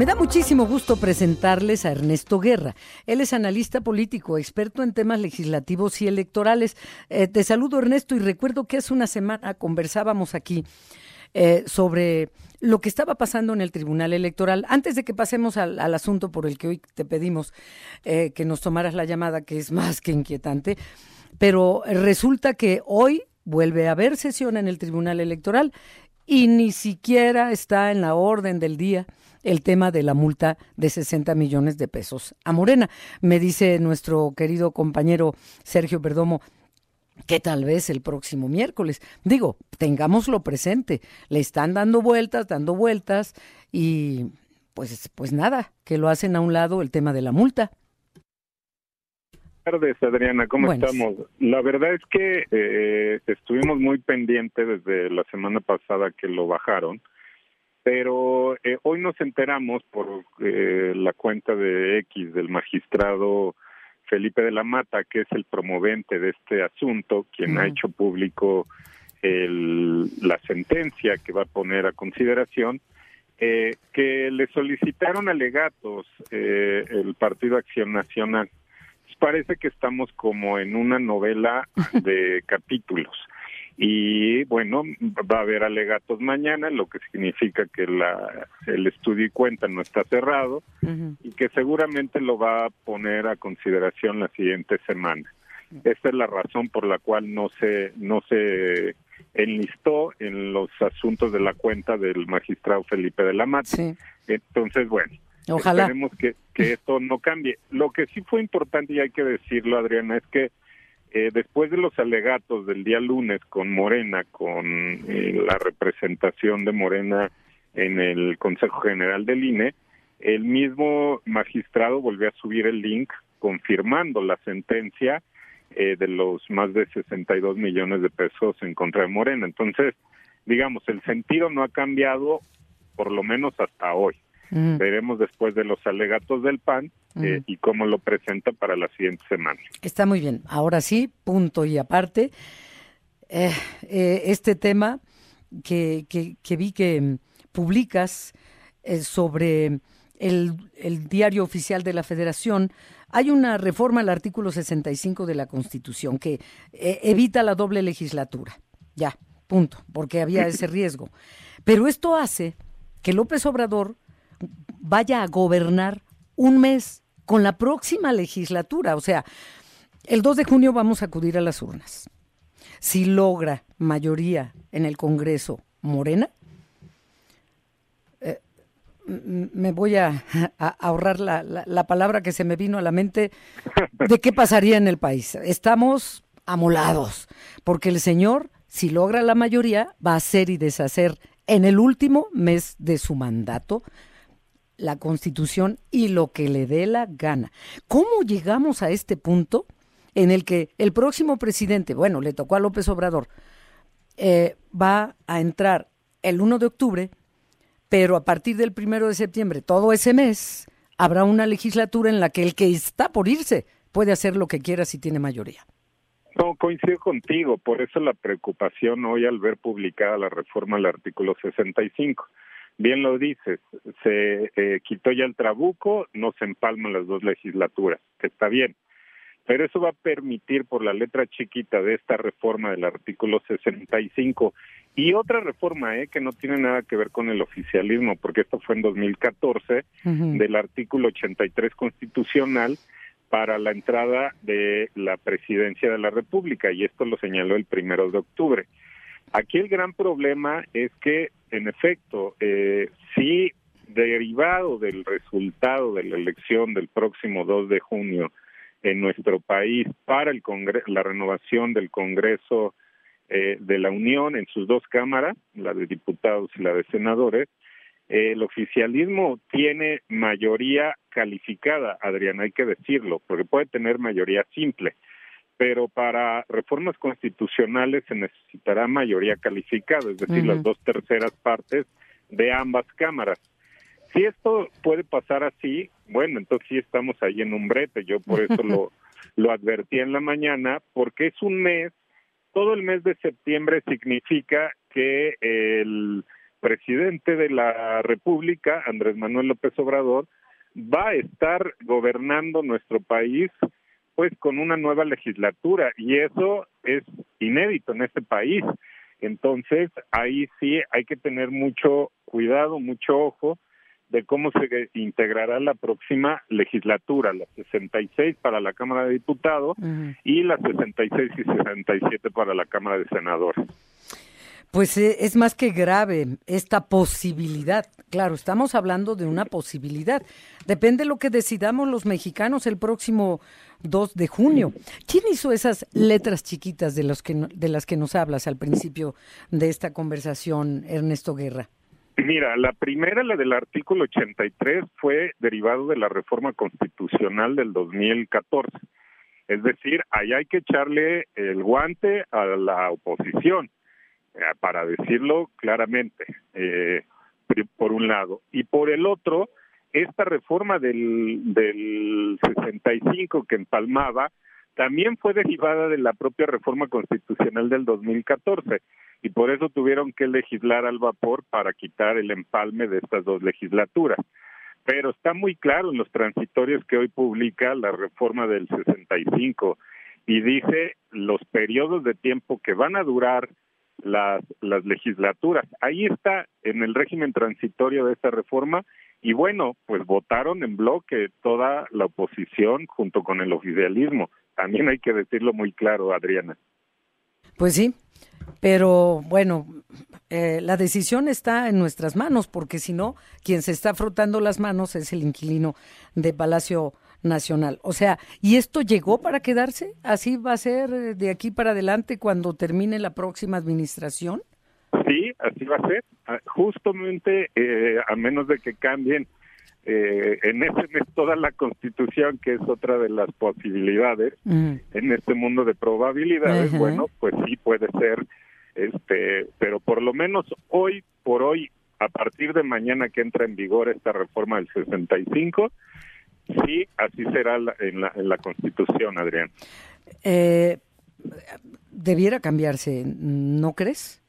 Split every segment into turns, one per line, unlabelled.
Me da muchísimo gusto presentarles a Ernesto Guerra. Él es analista político, experto en temas legislativos y electorales. Eh, te saludo Ernesto y recuerdo que hace una semana conversábamos aquí eh, sobre lo que estaba pasando en el Tribunal Electoral. Antes de que pasemos al, asunto por el que hoy te pedimos eh, que nos tomaras la llamada, que es más que inquietante, pero resulta que hoy vuelve a haber sesión en el Tribunal Electoral y ni siquiera está en la orden del día el tema de la multa de 60 millones de pesos a Morena. Me dice nuestro querido compañero Sergio Perdomo que tal vez el próximo miércoles. Digo, tengámoslo presente. Le están dando vueltas, dando vueltas y pues, pues nada, que lo hacen a un lado el tema de la multa.
Buenas tardes, Adriana, ¿cómo estamos? La verdad es que eh, estuvimos muy pendientes desde la semana pasada que lo bajaron pero eh, hoy nos enteramos por eh, la cuenta de X del magistrado Felipe de la Mata, que es el promovente de este asunto, quien ha hecho público la sentencia que va a poner a consideración, eh, que le solicitaron alegatos el Partido Acción Nacional. Parece que estamos como en una novela de capítulos y bueno, va a haber alegatos mañana, lo que significa que la, el estudio y cuenta no está cerrado y que seguramente lo va a poner a consideración la siguiente semana. Esta es la razón por la cual no se no se enlistó en los asuntos de la cuenta del magistrado Felipe de la Mata. Entonces, bueno, Ojalá. esperemos que, que esto no cambie. Lo que sí fue importante y hay que decirlo, Adriana, es que eh, después de los alegatos del día lunes con Morena, con eh, la representación de Morena en el Consejo General del INE, el mismo magistrado volvió a subir el link confirmando la sentencia eh, de los más de 62 millones de pesos en contra de Morena. Entonces, digamos, el sentido no ha cambiado por lo menos hasta hoy. Veremos después de los alegatos del PAN eh, y cómo lo presenta para la siguiente semana.
Está muy bien. Ahora sí, punto y aparte. Eh, eh, este tema que, que, vi que publicas sobre el, el, diario oficial de la Federación, hay una reforma al artículo 65 de la Constitución que evita la doble legislatura. Ya, punto, porque había ese riesgo. Pero esto hace que López Obrador vaya a gobernar un mes con la próxima legislatura. O sea, el 2 de junio vamos a acudir a las urnas. Si logra mayoría en el Congreso Morena, eh, me voy a, ahorrar la, la, palabra que se me vino a la mente de qué pasaría en el país. Estamos amolados, porque el señor, si logra la mayoría, va a hacer y deshacer en el último mes de su mandato la Constitución y lo que le dé la gana. ¿Cómo llegamos a este punto en el que el próximo presidente, bueno, le tocó a López Obrador, eh, va a entrar el 1 de octubre, pero a partir del 1 de septiembre, todo ese mes, habrá una legislatura en la que el que está por irse puede hacer lo que quiera si tiene mayoría?
No, coincido contigo, por eso la preocupación hoy al ver publicada la reforma al artículo 65 bien lo dices, se eh, quitó ya el trabuco, no se empalman las dos legislaturas, que está bien. Pero eso va a permitir, por la letra chiquita de esta reforma del artículo 65, y otra reforma eh, que no tiene nada que ver con el oficialismo, porque esto fue en 2014, del artículo 83 constitucional para la entrada de la presidencia de la República, y esto lo señaló el primero de octubre. Aquí el gran problema es que, en efecto, eh, si derivado del resultado de la elección del próximo 2 de junio en nuestro país para el la renovación del Congreso eh, de la Unión en sus dos cámaras, la de diputados y la de senadores, eh, el oficialismo tiene mayoría calificada, Adrián, hay que decirlo, porque puede tener mayoría simple, pero para reformas constitucionales se necesitará mayoría calificada, es decir, las dos terceras partes de ambas cámaras. Si esto puede pasar así, bueno, entonces sí estamos ahí en un brete. Yo por eso lo, lo advertí en la mañana, porque es un mes, todo el mes de septiembre significa que el presidente de la República, Andrés Manuel López Obrador, va a estar gobernando nuestro país pues con una nueva legislatura y eso es inédito en este país. Entonces, ahí sí hay que tener mucho cuidado, mucho ojo de cómo se integrará la próxima legislatura, la 66 para la Cámara de Diputados y la 66 y 67 para la Cámara de Senadores.
Pues eh, es más que grave esta posibilidad. Claro, estamos hablando de una posibilidad. Depende de lo que decidamos los mexicanos el próximo 2 de junio. ¿Quién hizo esas letras chiquitas de, los que, de las que nos hablas al principio de esta conversación, Ernesto Guerra?
Mira, la primera, la del artículo 83, fue derivado de la reforma constitucional del 2014. Es decir, ahí hay que echarle el guante a la oposición para decirlo claramente, eh, por un lado. Y por el otro, esta reforma del, del 65 que empalmaba también fue derivada de la propia reforma constitucional del 2014 y por eso tuvieron que legislar al vapor para quitar el empalme de estas dos legislaturas. Pero está muy claro en los transitorios que hoy publica la reforma del 65 y dice los periodos de tiempo que van a durar las, las legislaturas. Ahí está en el régimen transitorio de esta reforma y bueno, pues votaron en bloque toda la oposición junto con el oficialismo. También hay que decirlo muy claro, Adriana.
Pues sí, pero bueno, eh, la decisión está en nuestras manos, porque si no, quien se está frotando las manos es el inquilino de Palacio nacional. O sea, ¿y esto llegó para quedarse? ¿Así va a ser eh, de aquí para adelante cuando termine la próxima administración?
Sí, así va a ser. Ah, justamente, eh, a menos de que cambien eh, en ese mes toda la constitución, que es otra de las posibilidades en este mundo de probabilidades, bueno, pues sí puede ser, este, pero por lo menos hoy por hoy, a partir de mañana que entra en vigor esta reforma del 65, Sí, así será en, la, en la Constitución, Adrián.
Eh, debiera cambiarse, ¿no crees?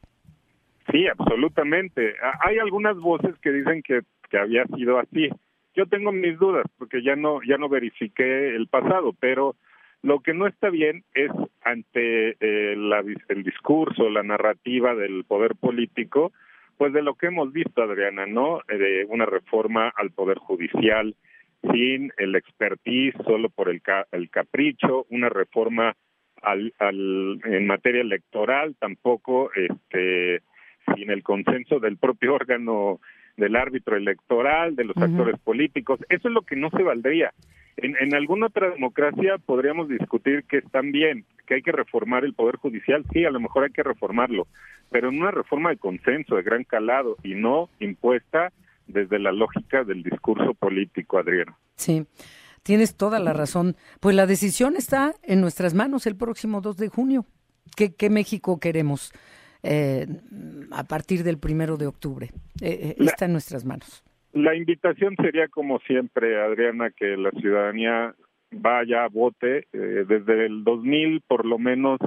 Sí, absolutamente. Hay algunas voces que dicen que, que había sido así. Yo tengo mis dudas porque ya no ya no verifiqué el pasado, pero lo que no está bien es ante eh, la, el discurso, la narrativa del poder político, pues de lo que hemos visto, Adriana, ¿no? De una reforma al poder judicial, sin el expertise, solo por el, el capricho, una reforma al, al, en materia electoral, tampoco este, sin el consenso del propio órgano del árbitro electoral, de los actores políticos. Eso es lo que no se valdría. En, en alguna otra democracia podríamos discutir que están bien, que hay que reformar el Poder Judicial, sí, a lo mejor hay que reformarlo, pero en una reforma de consenso, de gran calado y no impuesta desde la lógica del discurso político, Adriana.
Sí, tienes toda la razón. Pues la decisión está en nuestras manos el próximo 2 de junio. ¿Qué, qué México queremos eh, a partir del primero de octubre? Eh, eh, está en nuestras manos.
La invitación sería, como siempre, Adriana, que la ciudadanía vaya, vote. desde el 2000, por lo menos,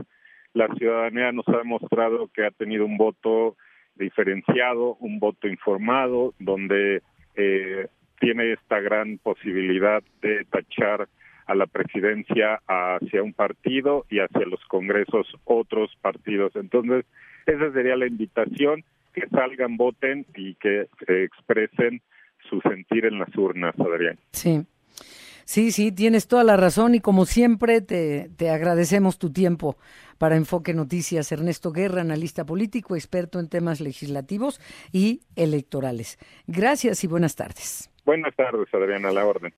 la ciudadanía nos ha demostrado que ha tenido un voto diferenciado, un voto informado, donde eh, tiene esta gran posibilidad de tachar a la presidencia hacia un partido y hacia los congresos otros partidos. Entonces, esa sería la invitación, que salgan, voten y que expresen su sentir en las urnas, Adrián.
Sí. Sí, sí, tienes toda la razón y como siempre te, te agradecemos tu tiempo para Enfoque Noticias. Ernesto Guerra, analista político, experto en temas legislativos y electorales. Gracias y buenas tardes.
Buenas tardes, Adriana, la orden.